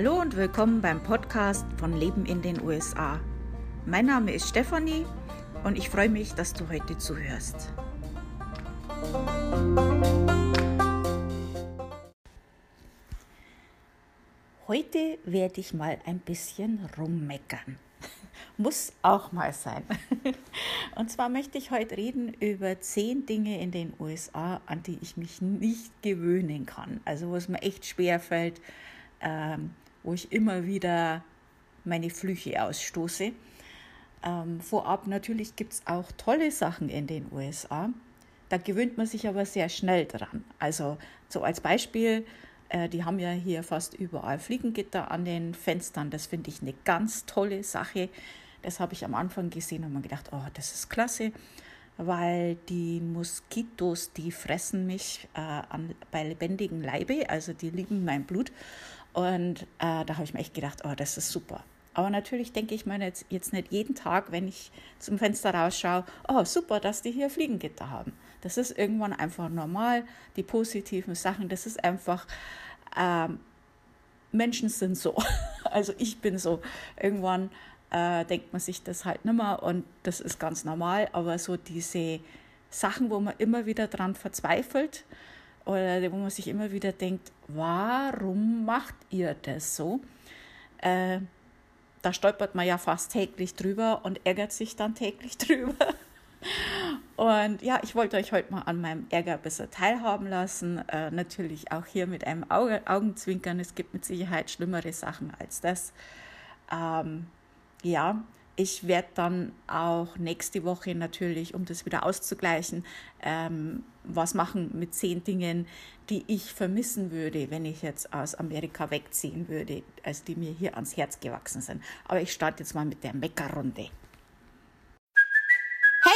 Hallo und willkommen beim Podcast von Leben in den USA. Mein Name ist Stefanie und ich freue mich, dass du heute zuhörst. Heute werde ich mal ein bisschen rummeckern. Muss auch mal sein. Und zwar möchte ich heute reden über zehn Dinge in den USA, an die ich mich nicht gewöhnen kann. Also wo es mir echt schwer fällt, ähm, wo ich immer wieder meine Flüche ausstoße. Ähm, vorab natürlich gibt es auch tolle Sachen in den USA. Da gewöhnt man sich aber sehr schnell dran. Also so als Beispiel, äh, die haben ja hier fast überall Fliegengitter an den Fenstern. Das finde ich eine ganz tolle Sache. Das habe ich am Anfang gesehen und mir gedacht, oh, das ist klasse, weil die Moskitos, die fressen mich äh, an, bei lebendigem Leibe, also die lieben mein Blut. Und äh, da habe ich mir echt gedacht, oh, das ist super. Aber natürlich denke ich mir jetzt, jetzt nicht jeden Tag, wenn ich zum Fenster rausschaue, oh, super, dass die hier Fliegengitter haben. Das ist irgendwann einfach normal. Die positiven Sachen, das ist einfach, ähm, Menschen sind so. Also ich bin so. Irgendwann äh, denkt man sich das halt nicht mehr und das ist ganz normal. Aber so diese Sachen, wo man immer wieder dran verzweifelt oder wo man sich immer wieder denkt, warum macht ihr das so? Äh, da stolpert man ja fast täglich drüber und ärgert sich dann täglich drüber. Und ja, ich wollte euch heute mal an meinem Ärger ein bisschen teilhaben lassen. Äh, natürlich auch hier mit einem Auge, Augenzwinkern. Es gibt mit Sicherheit schlimmere Sachen als das. Ähm, ja, ich werde dann auch nächste Woche natürlich, um das wieder auszugleichen, ähm, was machen mit zehn Dingen, die ich vermissen würde, wenn ich jetzt aus Amerika wegziehen würde, also die mir hier ans Herz gewachsen sind. Aber ich starte jetzt mal mit der Meckerrunde.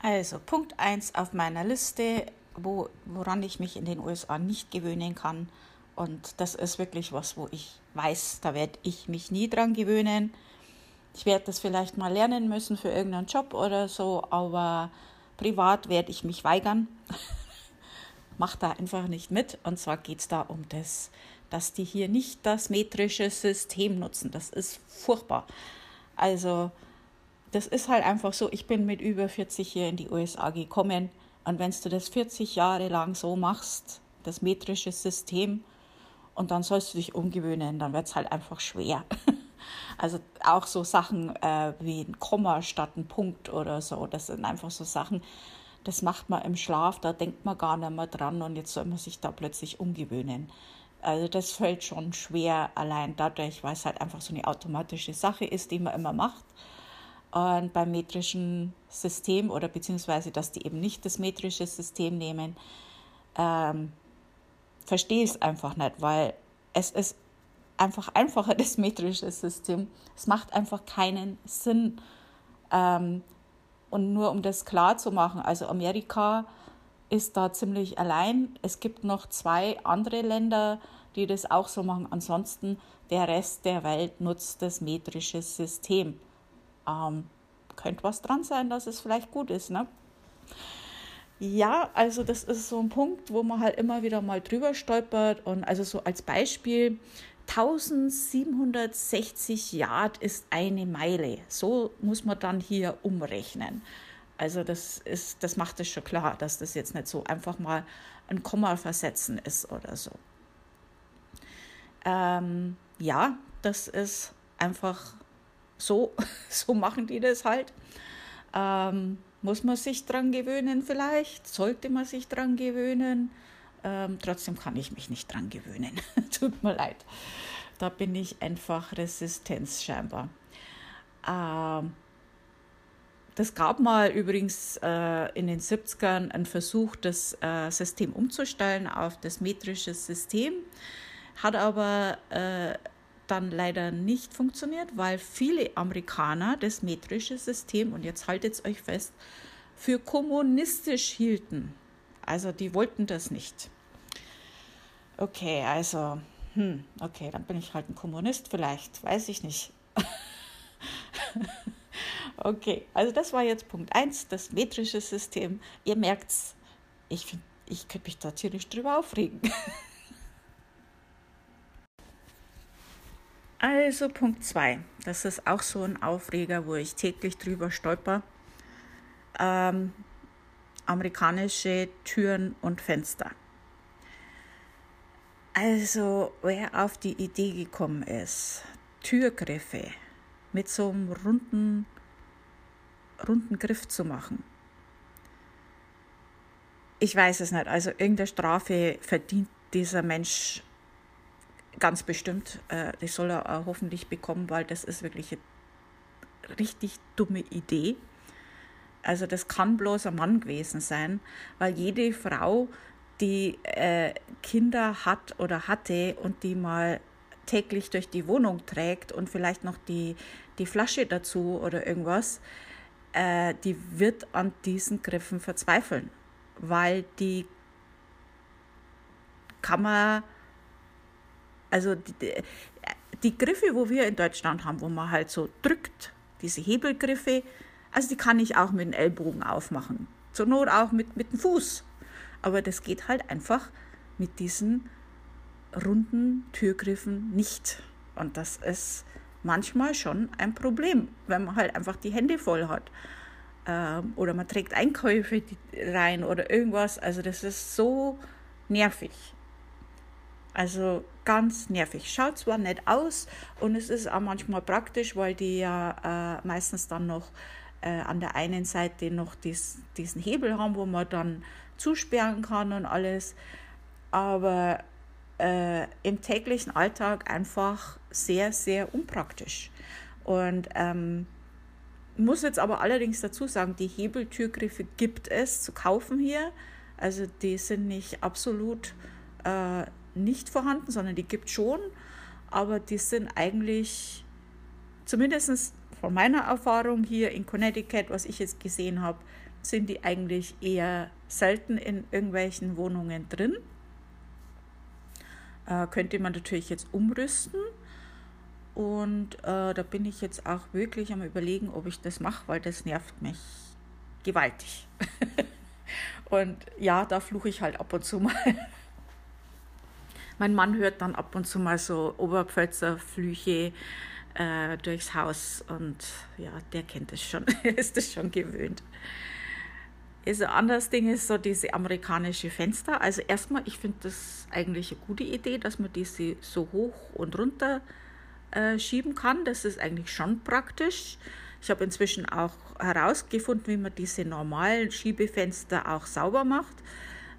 Also Punkt 1 auf meiner Liste, wo, woran ich mich in den USA nicht gewöhnen kann. Und das ist wirklich was, wo ich weiß, da werde ich mich nie dran gewöhnen. Ich werde das vielleicht mal lernen müssen für irgendeinen Job oder so, aber privat werde ich mich weigern. Mach da einfach nicht mit. Und zwar geht es da um das, dass die hier nicht das metrische System nutzen. Das ist furchtbar. Also das ist halt einfach so, ich bin mit über 40 hier in die USA gekommen und wenn du das 40 Jahre lang so machst, das metrische System, und dann sollst du dich umgewöhnen, dann wird es halt einfach schwer. Also auch so Sachen äh, wie ein Komma statt ein Punkt oder so, das sind einfach so Sachen, das macht man im Schlaf, da denkt man gar nicht mehr dran und jetzt soll man sich da plötzlich umgewöhnen. Also das fällt schon schwer allein dadurch, weil es halt einfach so eine automatische Sache ist, die man immer macht. Und beim metrischen System oder beziehungsweise, dass die eben nicht das metrische System nehmen, ähm, verstehe ich es einfach nicht, weil es ist einfach einfacher, das metrische System. Es macht einfach keinen Sinn. Ähm, und nur um das klar zu machen, also Amerika ist da ziemlich allein. Es gibt noch zwei andere Länder, die das auch so machen. Ansonsten der Rest der Welt nutzt das metrische System ähm, könnte was dran sein, dass es vielleicht gut ist. Ne? Ja, also das ist so ein Punkt, wo man halt immer wieder mal drüber stolpert. Und also so als Beispiel, 1760 Yard ist eine Meile. So muss man dann hier umrechnen. Also das ist, das macht es schon klar, dass das jetzt nicht so einfach mal ein Komma versetzen ist oder so. Ähm, ja, das ist einfach so, so machen die das halt. Ähm, muss man sich dran gewöhnen vielleicht? Sollte man sich dran gewöhnen? Ähm, trotzdem kann ich mich nicht dran gewöhnen. Tut mir leid. Da bin ich einfach Resistenz scheinbar. Ähm, das gab mal übrigens äh, in den 70ern einen Versuch, das äh, System umzustellen auf das metrische System, hat aber äh, dann leider nicht funktioniert, weil viele Amerikaner das metrische System, und jetzt haltet euch fest, für kommunistisch hielten. Also die wollten das nicht. Okay, also, hm, okay, dann bin ich halt ein Kommunist vielleicht, weiß ich nicht. okay, also das war jetzt Punkt 1, das metrische System. Ihr merkt's, ich, ich könnte mich da tierisch drüber aufregen. also Punkt 2, das ist auch so ein Aufreger, wo ich täglich drüber stolper. Ähm, amerikanische Türen und Fenster. Also, wer auf die Idee gekommen ist, Türgriffe mit so einem runden, runden Griff zu machen. Ich weiß es nicht. Also irgendeine Strafe verdient dieser Mensch ganz bestimmt. Äh, die soll er hoffentlich bekommen, weil das ist wirklich eine richtig dumme Idee. Also das kann bloß ein Mann gewesen sein, weil jede Frau, die äh, Kinder hat oder hatte und die mal täglich durch die Wohnung trägt und vielleicht noch die, die Flasche dazu oder irgendwas, äh, die wird an diesen Griffen verzweifeln, weil die kann man, also die, die Griffe, wo wir in Deutschland haben, wo man halt so drückt, diese Hebelgriffe, also die kann ich auch mit dem Ellbogen aufmachen. Zur Not auch mit, mit dem Fuß. Aber das geht halt einfach mit diesen runden Türgriffen nicht. Und das ist manchmal schon ein Problem, wenn man halt einfach die Hände voll hat. Ähm, oder man trägt Einkäufe rein oder irgendwas. Also das ist so nervig. Also ganz nervig. Schaut zwar nett aus und es ist auch manchmal praktisch, weil die ja äh, meistens dann noch äh, an der einen Seite noch dies, diesen Hebel haben, wo man dann zusperren kann und alles. Aber äh, im täglichen Alltag einfach sehr, sehr unpraktisch. Und ähm, muss jetzt aber allerdings dazu sagen, die Hebeltürgriffe gibt es zu kaufen hier. Also die sind nicht absolut äh, nicht vorhanden, sondern die gibt schon. Aber die sind eigentlich, zumindest von meiner Erfahrung hier in Connecticut, was ich jetzt gesehen habe, sind die eigentlich eher selten in irgendwelchen Wohnungen drin. Äh, könnte man natürlich jetzt umrüsten. Und äh, da bin ich jetzt auch wirklich am Überlegen, ob ich das mache, weil das nervt mich gewaltig. und ja, da fluche ich halt ab und zu mal. mein Mann hört dann ab und zu mal so Oberpfälzer Flüche äh, durchs Haus und ja, der kennt es schon, ist es schon gewöhnt. Also anderes Ding ist so diese amerikanische Fenster. Also erstmal, ich finde das eigentlich eine gute Idee, dass man diese so hoch und runter äh, schieben kann. Das ist eigentlich schon praktisch. Ich habe inzwischen auch herausgefunden, wie man diese normalen Schiebefenster auch sauber macht.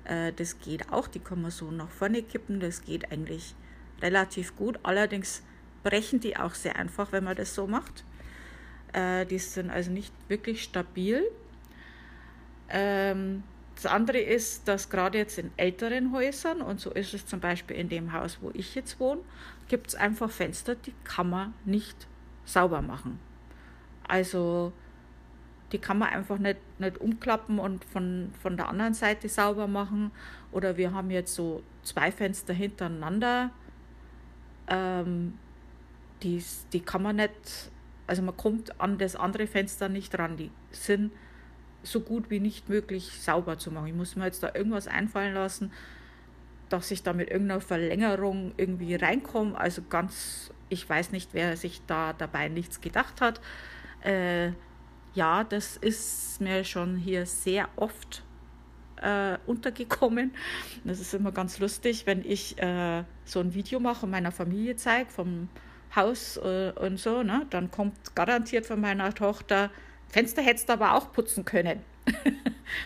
Äh, das geht auch, die kann man so nach vorne kippen. Das geht eigentlich relativ gut. Allerdings brechen die auch sehr einfach, wenn man das so macht. Äh, die sind also nicht wirklich stabil. Ähm, das andere ist, dass gerade jetzt in älteren Häusern, und so ist es zum Beispiel in dem Haus, wo ich jetzt wohne, gibt es einfach Fenster, die kann man nicht sauber machen. Also die kann man einfach nicht, nicht umklappen und von, von der anderen Seite sauber machen. Oder wir haben jetzt so zwei Fenster hintereinander. Ähm, die, die kann man nicht, also man kommt an das andere Fenster nicht ran. Die sind so gut wie nicht möglich sauber zu machen. Ich muss mir jetzt da irgendwas einfallen lassen, dass ich da mit irgendeiner Verlängerung irgendwie reinkomme. Also ganz, ich weiß nicht, wer sich da dabei nichts gedacht hat. Äh, ja, das ist mir schon hier sehr oft äh, untergekommen. Das ist immer ganz lustig, wenn ich äh, so ein Video mache und meiner Familie zeige vom Haus äh, und so, ne? dann kommt garantiert von meiner Tochter, Fenster hättest du aber auch putzen können.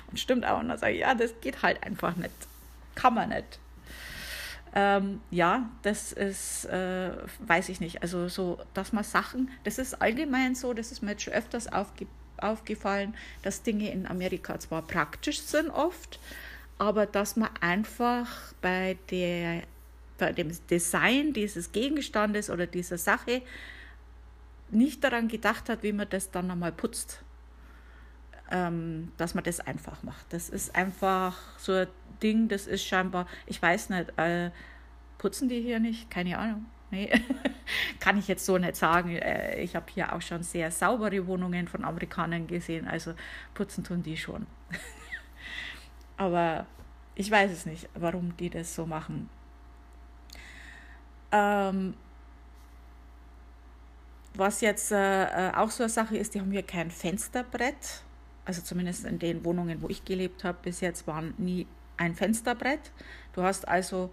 und stimmt auch. Und dann sage ich, ja, das geht halt einfach nicht. Kann man nicht. Ähm, ja, das ist, äh, weiß ich nicht. Also so, dass man Sachen, das ist allgemein so, das ist mir jetzt schon öfters aufge aufgefallen, dass Dinge in Amerika zwar praktisch sind oft, aber dass man einfach bei der bei dem Design dieses Gegenstandes oder dieser Sache nicht daran gedacht hat, wie man das dann nochmal putzt. Ähm, dass man das einfach macht. Das ist einfach so ein Ding, das ist scheinbar, ich weiß nicht, äh, putzen die hier nicht? Keine Ahnung. Nee, kann ich jetzt so nicht sagen. Äh, ich habe hier auch schon sehr saubere Wohnungen von Amerikanern gesehen, also putzen tun die schon. Aber ich weiß es nicht, warum die das so machen. Ähm, was jetzt äh, äh, auch so eine Sache ist, die haben hier kein Fensterbrett. Also zumindest in den Wohnungen, wo ich gelebt habe, bis jetzt waren nie ein Fensterbrett. Du hast also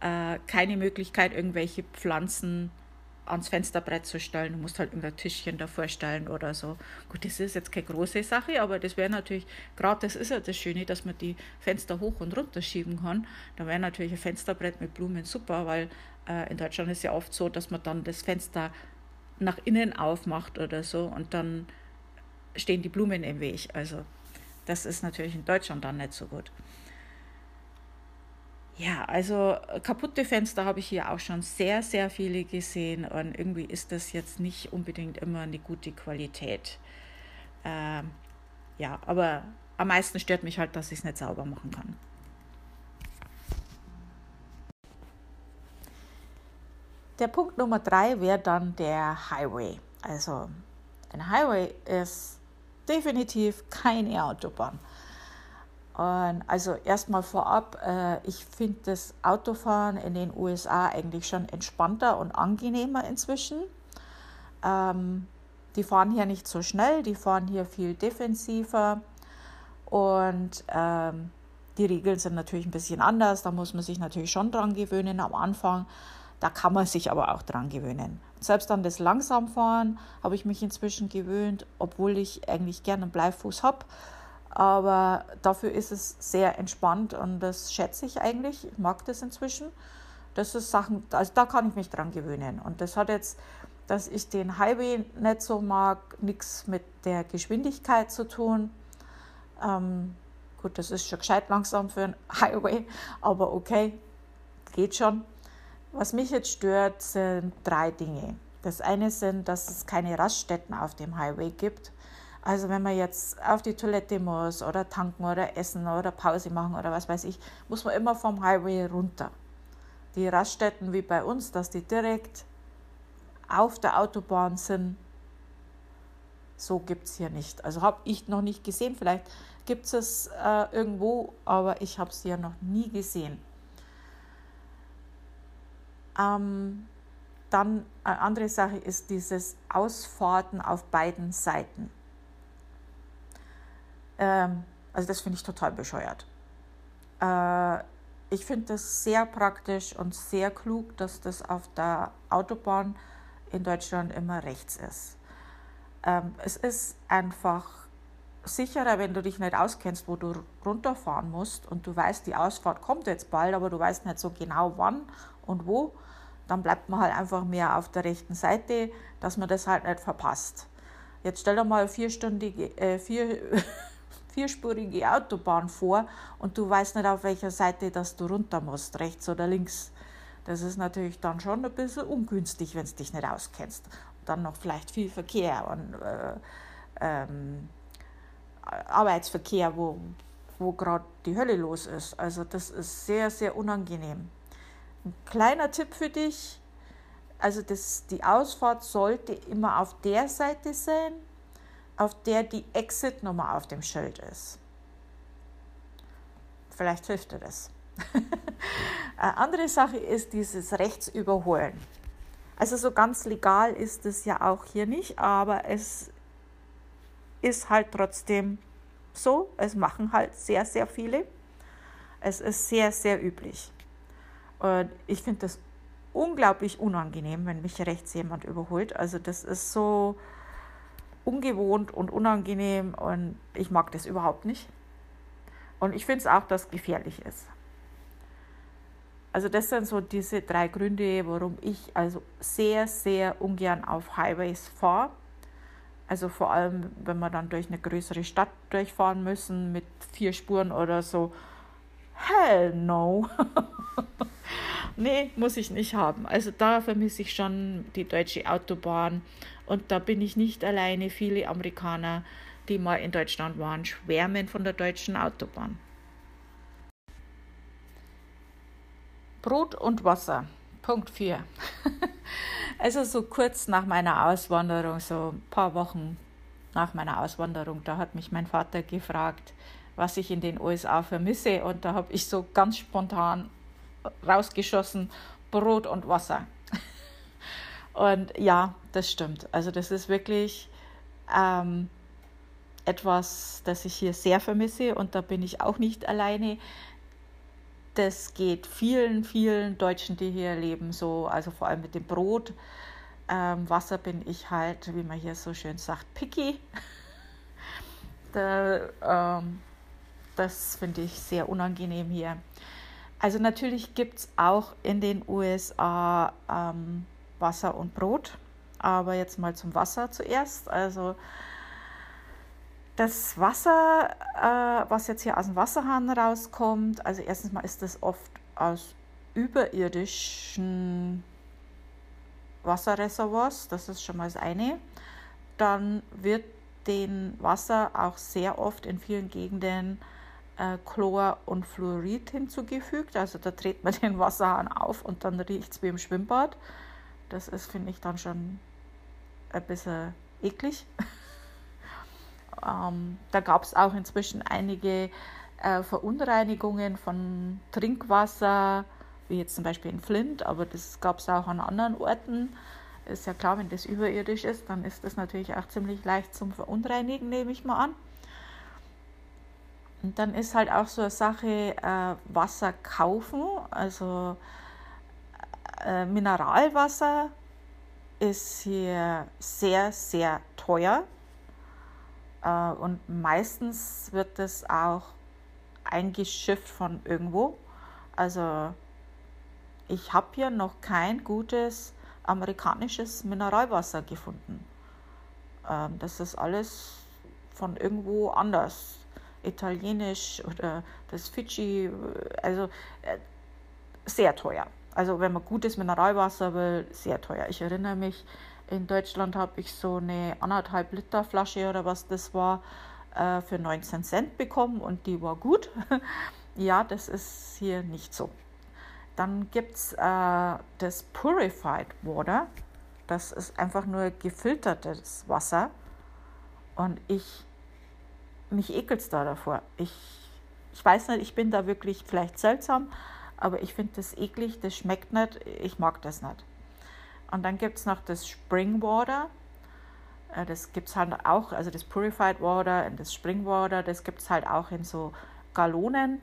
äh, keine Möglichkeit, irgendwelche Pflanzen ans Fensterbrett zu stellen. Du musst halt irgendein Tischchen davor stellen oder so. Gut, das ist jetzt keine große Sache, aber das wäre natürlich, gerade das ist ja das Schöne, dass man die Fenster hoch und runter schieben kann. Da wäre natürlich ein Fensterbrett mit Blumen super, weil äh, in Deutschland ist ja oft so, dass man dann das Fenster nach innen aufmacht oder so und dann stehen die Blumen im Weg. Also das ist natürlich in Deutschland dann nicht so gut. Ja, also kaputte Fenster habe ich hier auch schon sehr, sehr viele gesehen und irgendwie ist das jetzt nicht unbedingt immer eine gute Qualität. Ähm, ja, aber am meisten stört mich halt, dass ich es nicht sauber machen kann. Der Punkt Nummer drei wäre dann der Highway. Also ein Highway ist definitiv keine Autobahn. Und also erstmal vorab, äh, ich finde das Autofahren in den USA eigentlich schon entspannter und angenehmer inzwischen. Ähm, die fahren hier nicht so schnell, die fahren hier viel defensiver und ähm, die Regeln sind natürlich ein bisschen anders. Da muss man sich natürlich schon dran gewöhnen am Anfang. Da kann man sich aber auch dran gewöhnen. Selbst an das Langsamfahren habe ich mich inzwischen gewöhnt, obwohl ich eigentlich gerne einen Bleifuß habe aber dafür ist es sehr entspannt und das schätze ich eigentlich. Ich mag das inzwischen. Das ist Sachen, also da kann ich mich dran gewöhnen. Und das hat jetzt, dass ich den Highway nicht so mag, nichts mit der Geschwindigkeit zu tun. Ähm, gut, das ist schon gescheit langsam für einen Highway, aber okay, geht schon. Was mich jetzt stört, sind drei Dinge. Das eine sind, dass es keine Raststätten auf dem Highway gibt. Also wenn man jetzt auf die Toilette muss oder tanken oder essen oder Pause machen oder was weiß ich, muss man immer vom Highway runter. Die Raststätten wie bei uns, dass die direkt auf der Autobahn sind, so gibt es hier nicht. Also habe ich noch nicht gesehen. Vielleicht gibt es äh, irgendwo, aber ich habe es hier noch nie gesehen. Ähm, dann eine andere Sache ist dieses Ausfahrten auf beiden Seiten. Ähm, also das finde ich total bescheuert. Äh, ich finde das sehr praktisch und sehr klug, dass das auf der Autobahn in Deutschland immer rechts ist. Ähm, es ist einfach sicherer, wenn du dich nicht auskennst, wo du runterfahren musst und du weißt, die Ausfahrt kommt jetzt bald, aber du weißt nicht so genau wann und wo, dann bleibt man halt einfach mehr auf der rechten Seite, dass man das halt nicht verpasst. Jetzt stell dir mal vierstündige, äh, vier, vierspurige Autobahn vor und du weißt nicht, auf welcher Seite dass du runter musst, rechts oder links. Das ist natürlich dann schon ein bisschen ungünstig, wenn du dich nicht auskennst. Und dann noch vielleicht viel Verkehr und äh, ähm, Arbeitsverkehr, wo, wo gerade die Hölle los ist. Also das ist sehr, sehr unangenehm. Ein kleiner Tipp für dich, also das, die Ausfahrt sollte immer auf der Seite sein, auf der die Exit-Nummer auf dem Schild ist. Vielleicht hilft dir das. Eine andere Sache ist dieses Rechtsüberholen. Also so ganz legal ist es ja auch hier nicht, aber es ist halt trotzdem so. Es machen halt sehr, sehr viele. Es ist sehr, sehr üblich. Und ich finde das unglaublich unangenehm, wenn mich rechts jemand überholt. Also das ist so, ungewohnt und unangenehm und ich mag das überhaupt nicht. Und ich finde es auch, dass es gefährlich ist. Also das sind so diese drei Gründe, warum ich also sehr, sehr ungern auf Highways fahre. Also vor allem, wenn wir dann durch eine größere Stadt durchfahren müssen mit vier Spuren oder so. Hell no. nee, muss ich nicht haben. Also da vermisse ich schon die deutsche Autobahn und da bin ich nicht alleine. Viele Amerikaner, die mal in Deutschland waren, schwärmen von der deutschen Autobahn. Brot und Wasser. Punkt 4. also so kurz nach meiner Auswanderung, so ein paar Wochen nach meiner Auswanderung, da hat mich mein Vater gefragt, was ich in den USA vermisse. Und da habe ich so ganz spontan rausgeschossen, Brot und Wasser. Und ja, das stimmt. Also das ist wirklich ähm, etwas, das ich hier sehr vermisse und da bin ich auch nicht alleine. Das geht vielen, vielen Deutschen, die hier leben, so, also vor allem mit dem Brot. Ähm, Wasser bin ich halt, wie man hier so schön sagt, picky. da, ähm, das finde ich sehr unangenehm hier. Also natürlich gibt es auch in den USA ähm, Wasser und Brot, aber jetzt mal zum Wasser zuerst. Also das Wasser, äh, was jetzt hier aus dem Wasserhahn rauskommt, also erstens mal ist das oft aus überirdischen Wasserreservoirs, das ist schon mal das eine. Dann wird dem Wasser auch sehr oft in vielen Gegenden äh, Chlor und Fluorid hinzugefügt. Also da dreht man den Wasserhahn auf und dann riecht es wie im Schwimmbad. Das ist, finde ich, dann schon ein bisschen eklig. ähm, da gab es auch inzwischen einige äh, Verunreinigungen von Trinkwasser, wie jetzt zum Beispiel in Flint, aber das gab es auch an anderen Orten. Ist ja klar, wenn das überirdisch ist, dann ist das natürlich auch ziemlich leicht zum Verunreinigen, nehme ich mal an. Und dann ist halt auch so eine Sache, äh, Wasser kaufen, also äh, Mineralwasser ist hier sehr, sehr teuer. Äh, und meistens wird das auch eingeschifft von irgendwo. Also ich habe hier noch kein gutes amerikanisches Mineralwasser gefunden. Ähm, das ist alles von irgendwo anders Italienisch oder das Fidschi, also äh, sehr teuer. Also wenn man gutes Mineralwasser will, sehr teuer. Ich erinnere mich, in Deutschland habe ich so eine anderthalb Liter Flasche oder was das war äh, für 19 Cent bekommen und die war gut. ja, das ist hier nicht so. Dann gibt es äh, das Purified Water. Das ist einfach nur gefiltertes Wasser. Und ich mich ekelt es da davor. Ich, ich weiß nicht, ich bin da wirklich vielleicht seltsam, aber ich finde das eklig, das schmeckt nicht, ich mag das nicht. Und dann gibt es noch das Spring Water. Äh, das gibt es halt auch, also das Purified Water und das Spring Water, das gibt es halt auch in so Gallonen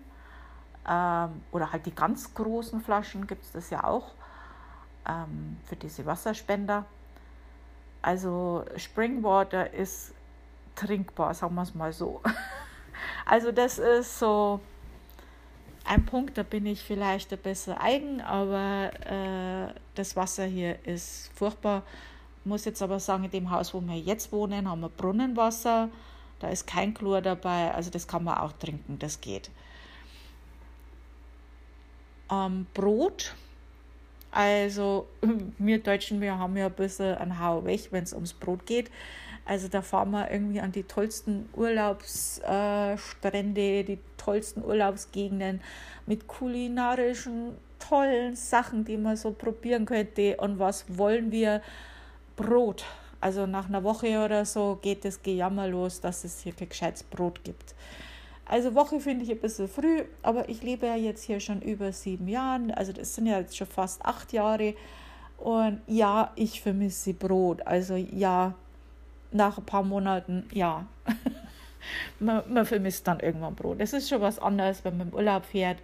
ähm, oder halt die ganz großen Flaschen gibt es das ja auch ähm, für diese Wasserspender. Also Spring Water ist trinkbar, sagen wir es mal so. Also das ist so ein Punkt, da bin ich vielleicht ein bisschen eigen, aber äh, das Wasser hier ist furchtbar. Muss jetzt aber sagen, in dem Haus, wo wir jetzt wohnen, haben wir Brunnenwasser. Da ist kein Chlor dabei, also das kann man auch trinken, das geht. Ähm, Brot, also wir Deutschen, wir haben ja ein bisschen ein Hau weg, wenn es ums Brot geht. Also da fahren wir irgendwie an die tollsten Urlaubsstrände, die tollsten Urlaubsgegenden mit kulinarischen tollen Sachen, die man so probieren könnte. Und was wollen wir? Brot. Also nach einer Woche oder so geht das Gejammer los, dass es hier kein gescheites Brot gibt. Also Woche finde ich ein bisschen früh, aber ich lebe ja jetzt hier schon über sieben Jahre. Also das sind ja jetzt schon fast acht Jahre. Und ja, ich vermisse Brot. Also ja, nach ein paar Monaten, ja, man, man vermisst dann irgendwann Brot. Es ist schon was anderes, wenn man im Urlaub fährt,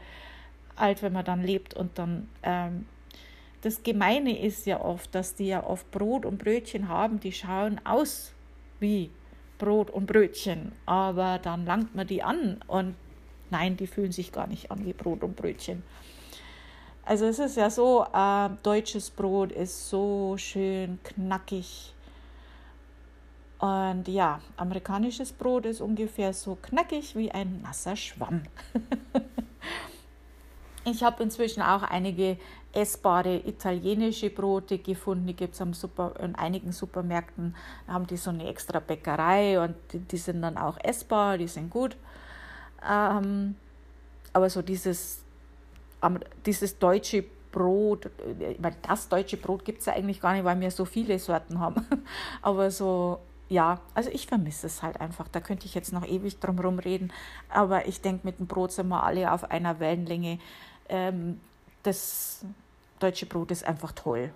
als wenn man dann lebt und dann. Ähm, das Gemeine ist ja oft, dass die ja oft Brot und Brötchen haben, die schauen aus wie Brot und Brötchen, aber dann langt man die an und nein, die fühlen sich gar nicht an wie Brot und Brötchen. Also es ist ja so, äh, deutsches Brot ist so schön knackig und ja, amerikanisches Brot ist ungefähr so knackig wie ein nasser Schwamm. Ich habe inzwischen auch einige essbare italienische Brote gefunden. Die gibt es in einigen Supermärkten. Da haben die so eine extra Bäckerei und die, die sind dann auch essbar, die sind gut. Ähm, aber so dieses, dieses deutsche Brot, weil das deutsche Brot gibt es ja eigentlich gar nicht, weil wir so viele Sorten haben. aber so ja, also ich vermisse es halt einfach. Da könnte ich jetzt noch ewig drum herum reden. Aber ich denke, mit dem Brot sind wir alle auf einer Wellenlänge. Ähm, das deutsche Brot ist einfach toll.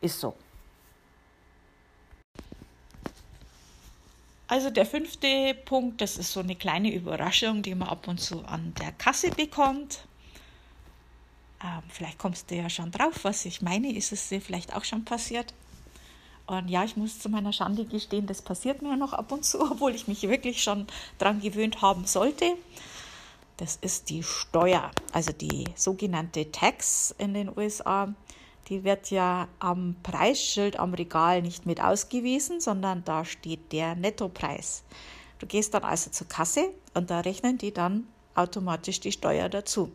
Ist so. Also der fünfte Punkt, das ist so eine kleine Überraschung, die man ab und zu an der Kasse bekommt. Ähm, vielleicht kommst du ja schon drauf, was ich meine. Ist es dir vielleicht auch schon passiert? Und ja, ich muss zu meiner Schande gestehen, das passiert mir noch ab und zu, obwohl ich mich wirklich schon daran gewöhnt haben sollte. Das ist die Steuer, also die sogenannte Tax in den USA. Die wird ja am Preisschild am Regal nicht mit ausgewiesen, sondern da steht der Nettopreis. Du gehst dann also zur Kasse und da rechnen die dann automatisch die Steuer dazu.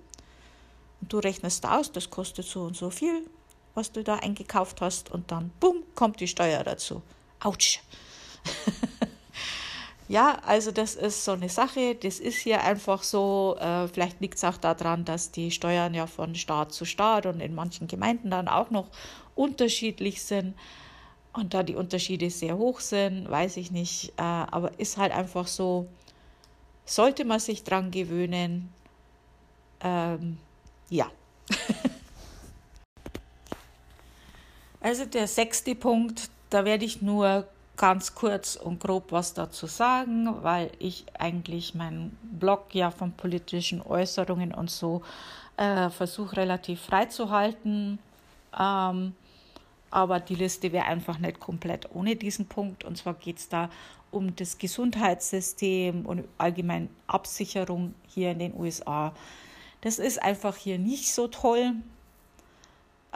Und du rechnest aus, das kostet so und so viel, was du da eingekauft hast und dann, bumm, kommt die Steuer dazu. Autsch. ja, also das ist so eine Sache, das ist hier einfach so, äh, vielleicht liegt es auch daran, dass die Steuern ja von Staat zu Staat und in manchen Gemeinden dann auch noch unterschiedlich sind. Und da die Unterschiede sehr hoch sind, weiß ich nicht, äh, aber ist halt einfach so, sollte man sich dran gewöhnen, ähm, ja. Also der sechste Punkt, da werde ich nur ganz kurz und grob was dazu sagen, weil ich eigentlich meinen Blog ja von politischen Äußerungen und so äh, versuche relativ frei zu halten. Ähm, aber die Liste wäre einfach nicht komplett ohne diesen Punkt. Und zwar geht es da um das Gesundheitssystem und allgemein Absicherung hier in den USA. Das ist einfach hier nicht so toll.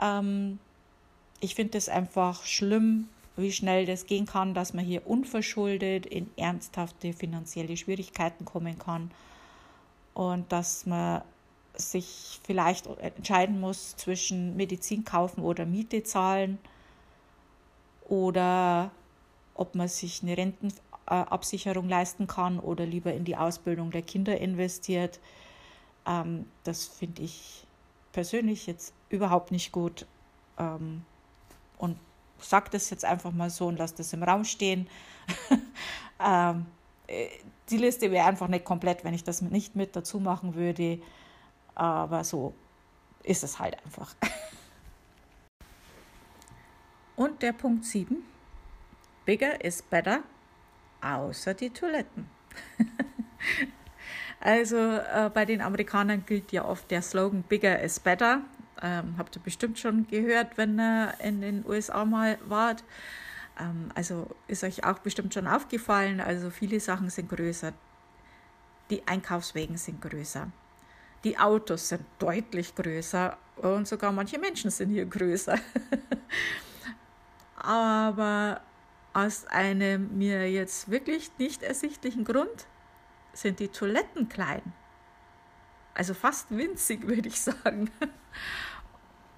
Ähm, ich finde es einfach schlimm, wie schnell das gehen kann, dass man hier unverschuldet in ernsthafte finanzielle Schwierigkeiten kommen kann und dass man sich vielleicht entscheiden muss zwischen Medizin kaufen oder Miete zahlen oder ob man sich eine Rentenabsicherung leisten kann oder lieber in die Ausbildung der Kinder investiert. Ähm, das finde ich persönlich jetzt überhaupt nicht gut. Ähm, und sage das jetzt einfach mal so und lasse das im Raum stehen. ähm, äh, die Liste wäre einfach nicht komplett, wenn ich das nicht mit dazu machen würde. Aber so ist es halt einfach. Und der Punkt 7. Bigger is better, außer die Toiletten. also äh, bei den Amerikanern gilt ja oft der Slogan Bigger is better. Ähm, habt ihr bestimmt schon gehört, wenn ihr in den USA mal wart. Ähm, also ist euch auch bestimmt schon aufgefallen. Also viele Sachen sind größer. Die Einkaufswegen sind größer. Die Autos sind deutlich größer und sogar manche Menschen sind hier größer. Aber aus einem mir jetzt wirklich nicht ersichtlichen Grund sind die Toiletten klein. Also fast winzig, würde ich sagen.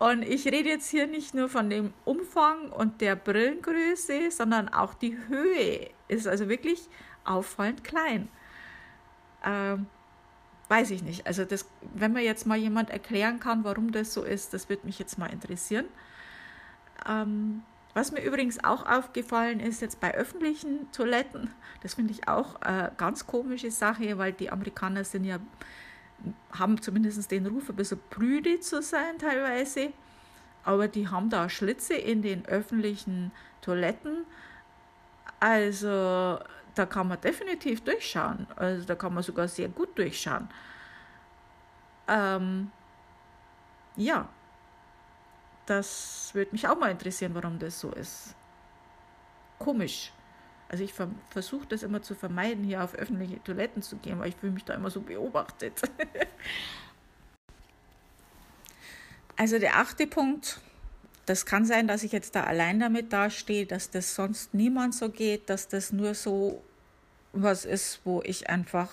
Und ich rede jetzt hier nicht nur von dem Umfang und der Brillengröße, sondern auch die Höhe ist also wirklich auffallend klein. Ähm, weiß ich nicht. Also das, wenn mir jetzt mal jemand erklären kann, warum das so ist, das würde mich jetzt mal interessieren. Ähm, was mir übrigens auch aufgefallen ist, jetzt bei öffentlichen Toiletten, das finde ich auch eine ganz komische Sache, weil die Amerikaner sind ja haben zumindest den Ruf, ein bisschen prüde zu sein teilweise. Aber die haben da Schlitze in den öffentlichen Toiletten. Also da kann man definitiv durchschauen. Also da kann man sogar sehr gut durchschauen. Ähm, ja, das würde mich auch mal interessieren, warum das so ist. Komisch. Also ich versuche das immer zu vermeiden, hier auf öffentliche Toiletten zu gehen, weil ich fühle mich da immer so beobachtet. also der achte Punkt, das kann sein, dass ich jetzt da allein damit dastehe, dass das sonst niemand so geht, dass das nur so was ist, wo ich einfach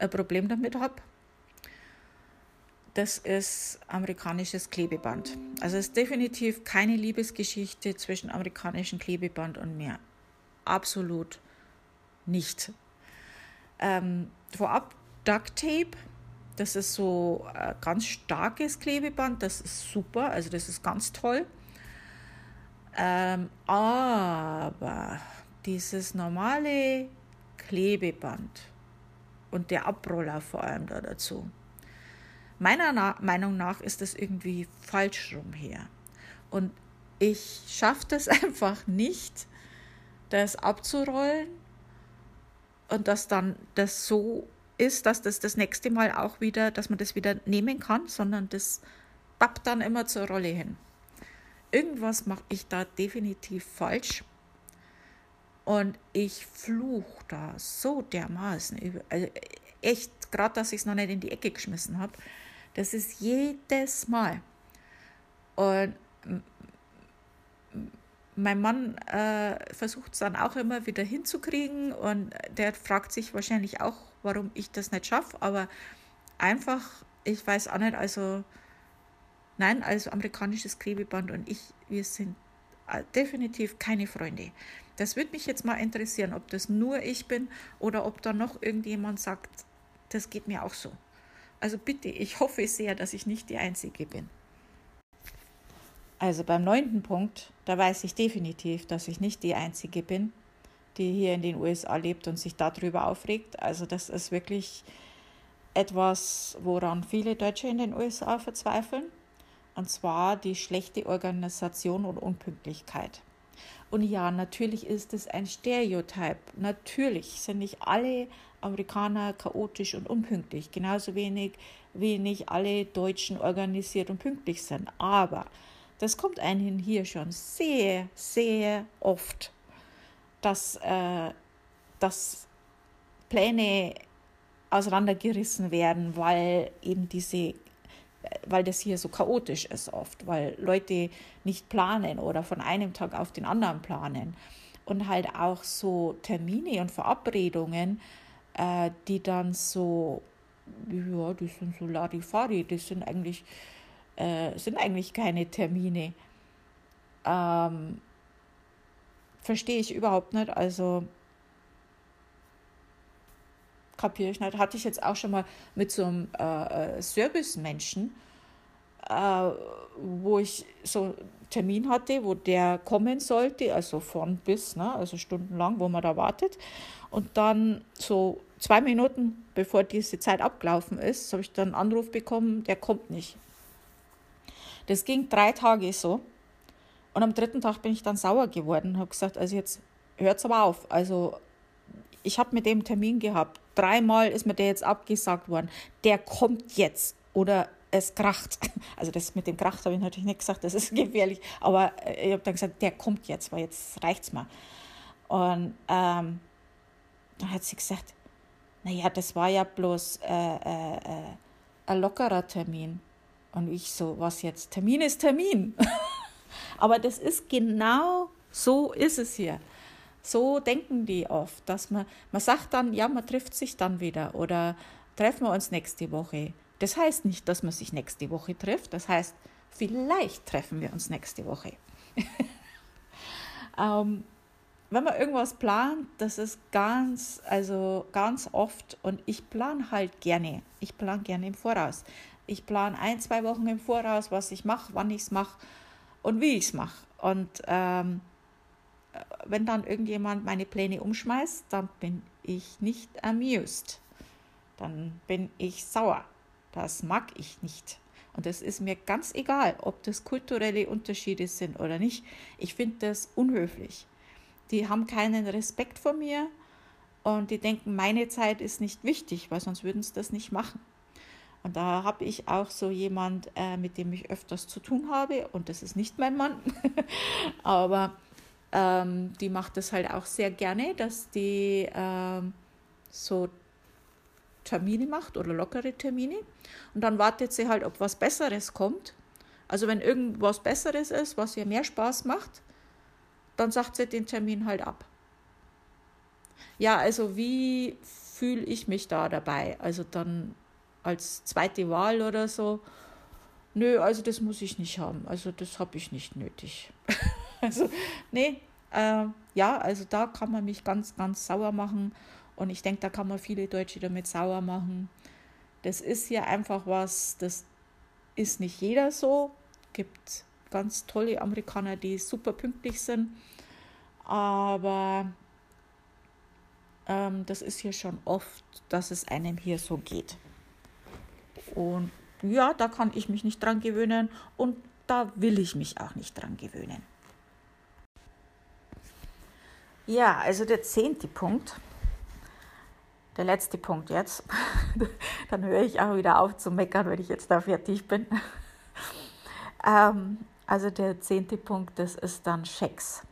ein Problem damit habe. das ist amerikanisches Klebeband. Also es ist definitiv keine Liebesgeschichte zwischen amerikanischem Klebeband und mir. Absolut nicht. Ähm, vorab Duct Tape, das ist so ein ganz starkes Klebeband, das ist super, also das ist ganz toll. Ähm, aber dieses normale Klebeband und der Abroller vor allem da dazu, meiner Na Meinung nach ist das irgendwie falsch rum her. Und ich schaffe das einfach nicht, das abzurollen und dass dann das so ist, dass das das nächste Mal auch wieder, dass man das wieder nehmen kann, sondern das pappt dann immer zur Rolle hin. Irgendwas mache ich da definitiv falsch. Und ich fluch da so dermaßen über, also echt, gerade dass ich es noch nicht in die Ecke geschmissen habe, das ist jedes Mal. Und mein Mann äh, versucht es dann auch immer wieder hinzukriegen und der fragt sich wahrscheinlich auch, warum ich das nicht schaffe, aber einfach, ich weiß auch nicht, also nein, also amerikanisches Klebeband und ich, wir sind äh, definitiv keine Freunde. Das würde mich jetzt mal interessieren, ob das nur ich bin oder ob da noch irgendjemand sagt, das geht mir auch so. Also bitte, ich hoffe sehr, dass ich nicht die Einzige bin. Also beim neunten Punkt, da weiß ich definitiv, dass ich nicht die Einzige bin, die hier in den USA lebt und sich darüber aufregt. Also das ist wirklich etwas, woran viele Deutsche in den USA verzweifeln. Und zwar die schlechte Organisation und Unpünktlichkeit. Und ja, natürlich ist es ein Stereotyp. Natürlich sind nicht alle Amerikaner chaotisch und unpünktlich. Genauso wenig wie nicht alle Deutschen organisiert und pünktlich sind. Aber das kommt einem hier schon sehr, sehr oft, dass, äh, dass Pläne auseinandergerissen werden, weil eben diese weil das hier so chaotisch ist oft, weil Leute nicht planen oder von einem Tag auf den anderen planen. Und halt auch so Termine und Verabredungen, äh, die dann so, ja, die sind so Larifari, die sind eigentlich, äh, sind eigentlich keine Termine. Ähm, Verstehe ich überhaupt nicht. Also kapiere ich nicht. Hatte ich jetzt auch schon mal mit so einem äh, äh Servicemenschen, äh, wo ich so einen Termin hatte, wo der kommen sollte, also von bis, ne, also stundenlang, wo man da wartet. Und dann so zwei Minuten bevor diese Zeit abgelaufen ist, habe ich dann einen Anruf bekommen, der kommt nicht. Das ging drei Tage so. Und am dritten Tag bin ich dann sauer geworden und habe gesagt, also jetzt hört es aber auf. Also ich habe mit dem Termin gehabt. Dreimal ist mir der jetzt abgesagt worden. Der kommt jetzt. Oder es kracht. Also das mit dem Kracht habe ich natürlich nicht gesagt, das ist gefährlich. Aber äh, ich habe dann gesagt, der kommt jetzt, weil jetzt reicht es mal. Und ähm, dann hat sie gesagt, naja, das war ja bloß äh, äh, äh, ein lockerer Termin. Und ich so, was jetzt? Termin ist Termin. Aber das ist genau so ist es hier. So denken die oft, dass man, man sagt dann, ja, man trifft sich dann wieder oder treffen wir uns nächste Woche. Das heißt nicht, dass man sich nächste Woche trifft, das heißt, vielleicht treffen wir uns nächste Woche. ähm, wenn man irgendwas plant, das ist ganz, also ganz oft und ich plane halt gerne. Ich plane gerne im Voraus. Ich plane ein, zwei Wochen im Voraus, was ich mache, wann ich es mache und wie ich es mache. Und ähm, wenn dann irgendjemand meine Pläne umschmeißt, dann bin ich nicht amused. Dann bin ich sauer. Das mag ich nicht. Und es ist mir ganz egal, ob das kulturelle Unterschiede sind oder nicht. Ich finde das unhöflich. Die haben keinen Respekt vor mir und die denken, meine Zeit ist nicht wichtig, weil sonst würden sie das nicht machen. Und da habe ich auch so jemand, äh, mit dem ich öfters zu tun habe, und das ist nicht mein Mann, aber ähm, die macht das halt auch sehr gerne, dass die ähm, so Termine macht oder lockere Termine. Und dann wartet sie halt, ob was Besseres kommt. Also wenn irgendwas Besseres ist, was ihr mehr Spaß macht, dann sagt sie den Termin halt ab. Ja, also wie fühle ich mich da dabei? Also dann als zweite Wahl oder so. Nö, also das muss ich nicht haben. Also das habe ich nicht nötig. also, nee, äh, ja, also da kann man mich ganz, ganz sauer machen. Und ich denke, da kann man viele Deutsche damit sauer machen. Das ist hier einfach was, das ist nicht jeder so. Gibt ganz tolle Amerikaner, die super pünktlich sind. Aber ähm, das ist hier schon oft, dass es einem hier so geht. Und ja, da kann ich mich nicht dran gewöhnen und da will ich mich auch nicht dran gewöhnen. Ja, also der zehnte Punkt, der letzte Punkt jetzt, dann höre ich auch wieder auf zu meckern, wenn ich jetzt da fertig bin. ähm, also der zehnte Punkt, das ist dann Schecks.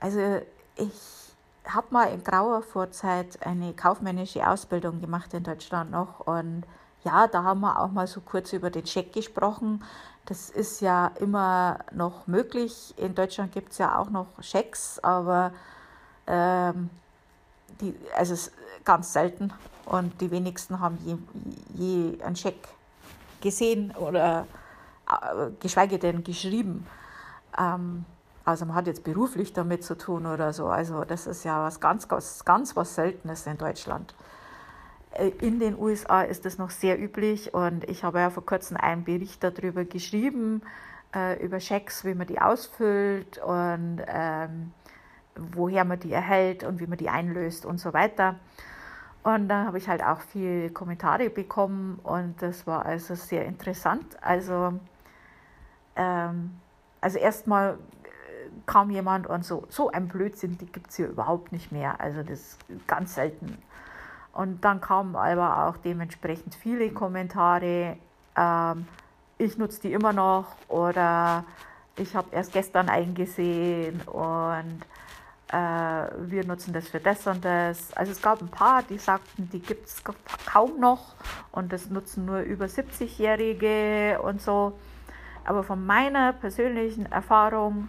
Also ich habe mal in grauer Vorzeit eine kaufmännische Ausbildung gemacht in Deutschland noch und ja, da haben wir auch mal so kurz über den Scheck gesprochen. Das ist ja immer noch möglich. In Deutschland gibt es ja auch noch Schecks, aber ähm, die, also ganz selten und die wenigsten haben je, je einen Scheck gesehen oder äh, geschweige denn geschrieben. Ähm, also man hat jetzt beruflich damit zu tun oder so. Also das ist ja was ganz, ganz, ganz was Seltenes in Deutschland. Äh, in den USA ist das noch sehr üblich und ich habe ja vor kurzem einen Bericht darüber geschrieben, äh, über Schecks, wie man die ausfüllt und ähm, woher man die erhält und wie man die einlöst und so weiter. Und da habe ich halt auch viele Kommentare bekommen und das war also sehr interessant. Also, ähm, also erstmal kam jemand und so, so ein Blödsinn, die gibt es hier überhaupt nicht mehr. Also das ist ganz selten. Und dann kamen aber auch dementsprechend viele Kommentare. Ähm, ich nutze die immer noch oder ich habe erst gestern eingesehen und äh, wir nutzen das für das und das. Also es gab ein paar, die sagten, die gibt es kaum noch und das nutzen nur über 70-Jährige und so. Aber von meiner persönlichen Erfahrung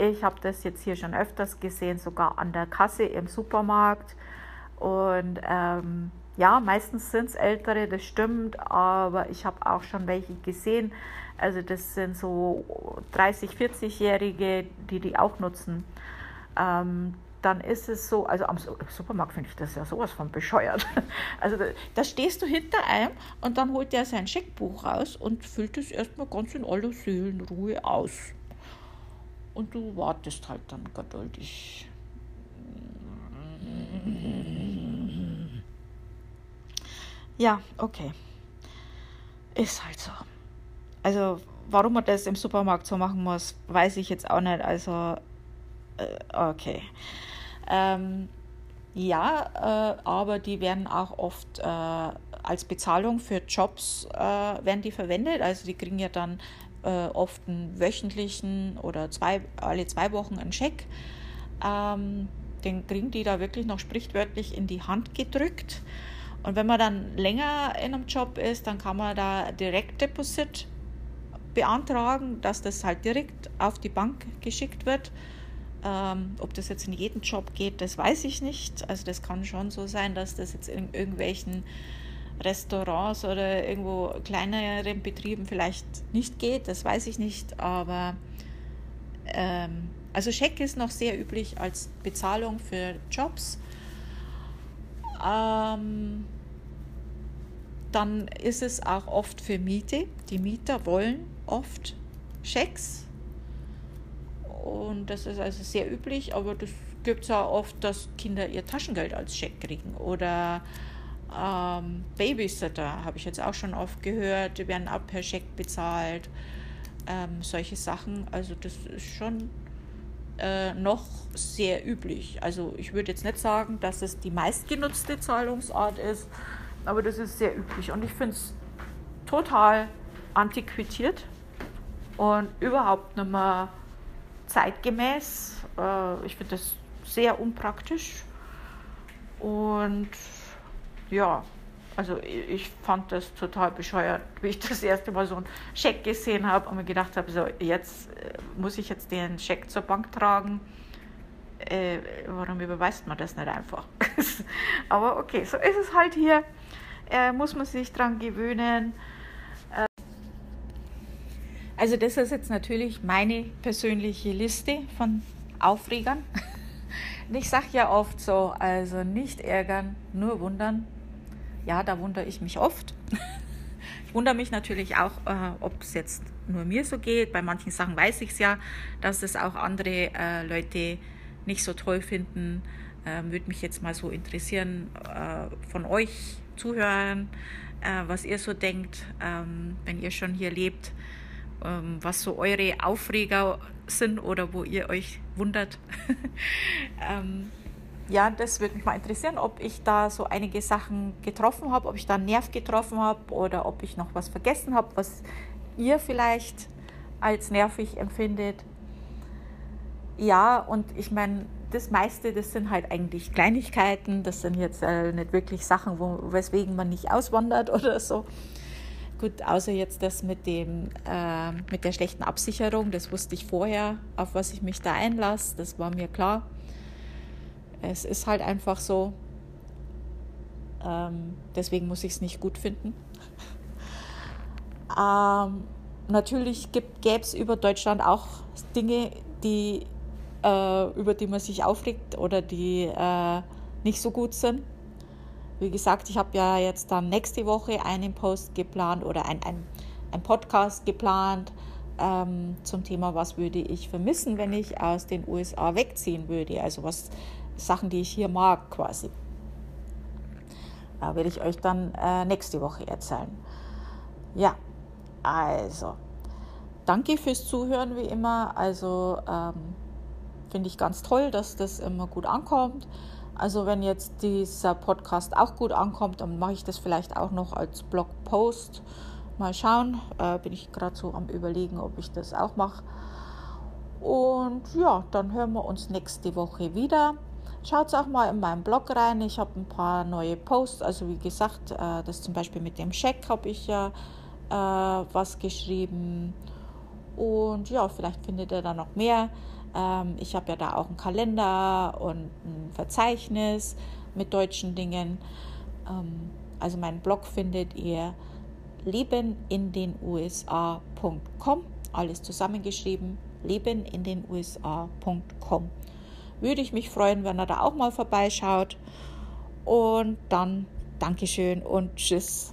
ich habe das jetzt hier schon öfters gesehen, sogar an der Kasse im Supermarkt. Und ähm, ja, meistens sind es ältere, das stimmt, aber ich habe auch schon welche gesehen. Also das sind so 30, 40-Jährige, die die auch nutzen. Ähm, dann ist es so, also am Supermarkt finde ich das ja sowas von bescheuert. Also da, da, stehst du hinter einem und dann holt der sein Scheckbuch raus und füllt es erstmal ganz in aller Seelenruhe aus und du wartest halt dann geduldig. Ja, okay. Ist halt so. Also, warum man das im Supermarkt so machen muss, weiß ich jetzt auch nicht. Also, äh, okay. Ähm, ja, äh, aber die werden auch oft äh, als Bezahlung für Jobs äh, werden die verwendet. Also die kriegen ja dann äh, oft einen wöchentlichen oder zwei, alle zwei Wochen einen Scheck. Ähm, den kriegen die da wirklich noch sprichwörtlich in die Hand gedrückt. Und wenn man dann länger in einem Job ist, dann kann man da direkt Deposit beantragen, dass das halt direkt auf die Bank geschickt wird. Ähm, ob das jetzt in jedem Job geht, das weiß ich nicht. Also das kann schon so sein, dass das jetzt in irgendwelchen Restaurants oder irgendwo kleineren Betrieben vielleicht nicht geht, das weiß ich nicht, aber ähm, also Scheck ist noch sehr üblich als Bezahlung für Jobs. Ähm, dann ist es auch oft für Miete. Die Mieter wollen oft Schecks. Und das ist also sehr üblich, aber das gibt es auch oft, dass Kinder ihr Taschengeld als Scheck kriegen. Oder ähm, Babysitter habe ich jetzt auch schon oft gehört, die werden auch per Scheck bezahlt. Ähm, solche Sachen, also das ist schon äh, noch sehr üblich. Also ich würde jetzt nicht sagen, dass es die meistgenutzte Zahlungsart ist, aber das ist sehr üblich und ich finde es total antiquiert und überhaupt nicht mehr zeitgemäß. Äh, ich finde das sehr unpraktisch und ja, also ich fand das total bescheuert, wie ich das erste Mal so einen Scheck gesehen habe und mir gedacht habe, so jetzt äh, muss ich jetzt den Scheck zur Bank tragen. Äh, warum überweist man das nicht einfach? Aber okay, so ist es halt hier. äh, muss man sich dran gewöhnen. Äh, also das ist jetzt natürlich meine persönliche Liste von Aufregern. Ich sage ja oft so, also nicht ärgern, nur wundern. Ja, da wundere ich mich oft. Ich wundere mich natürlich auch, äh, ob es jetzt nur mir so geht. Bei manchen Sachen weiß ich es ja, dass es auch andere äh, Leute nicht so toll finden. Ähm, Würde mich jetzt mal so interessieren äh, von euch Zuhörern, äh, was ihr so denkt, ähm, wenn ihr schon hier lebt, ähm, was so eure Aufreger sind oder wo ihr euch wundert. ähm, ja, das würde mich mal interessieren, ob ich da so einige Sachen getroffen habe, ob ich da einen Nerv getroffen habe oder ob ich noch was vergessen habe, was ihr vielleicht als nervig empfindet. Ja, und ich meine, das meiste, das sind halt eigentlich Kleinigkeiten, das sind jetzt äh, nicht wirklich Sachen, wo, weswegen man nicht auswandert oder so. Gut, außer jetzt das mit, dem, äh, mit der schlechten Absicherung, das wusste ich vorher, auf was ich mich da einlasse, das war mir klar. Es ist halt einfach so. Ähm, deswegen muss ich es nicht gut finden. ähm, natürlich gäbe es über Deutschland auch Dinge, die, äh, über die man sich aufregt oder die äh, nicht so gut sind. Wie gesagt, ich habe ja jetzt dann nächste Woche einen Post geplant oder ein, ein, ein Podcast geplant ähm, zum Thema, was würde ich vermissen, wenn ich aus den USA wegziehen würde. Also was Sachen, die ich hier mag quasi. Da werde ich euch dann äh, nächste Woche erzählen. Ja, also, danke fürs Zuhören wie immer. Also, ähm, finde ich ganz toll, dass das immer gut ankommt. Also, wenn jetzt dieser Podcast auch gut ankommt, dann mache ich das vielleicht auch noch als Blogpost. Mal schauen, äh, bin ich gerade so am Überlegen, ob ich das auch mache. Und ja, dann hören wir uns nächste Woche wieder. Schaut auch mal in meinen Blog rein. Ich habe ein paar neue Posts. Also wie gesagt, äh, das zum Beispiel mit dem Scheck habe ich ja äh, was geschrieben. Und ja, vielleicht findet ihr da noch mehr. Ähm, ich habe ja da auch einen Kalender und ein Verzeichnis mit deutschen Dingen. Ähm, also meinen Blog findet ihr lebenindenusa.com. Alles zusammengeschrieben. lebenindenusa.com würde ich mich freuen, wenn er da auch mal vorbeischaut. Und dann Dankeschön und Tschüss.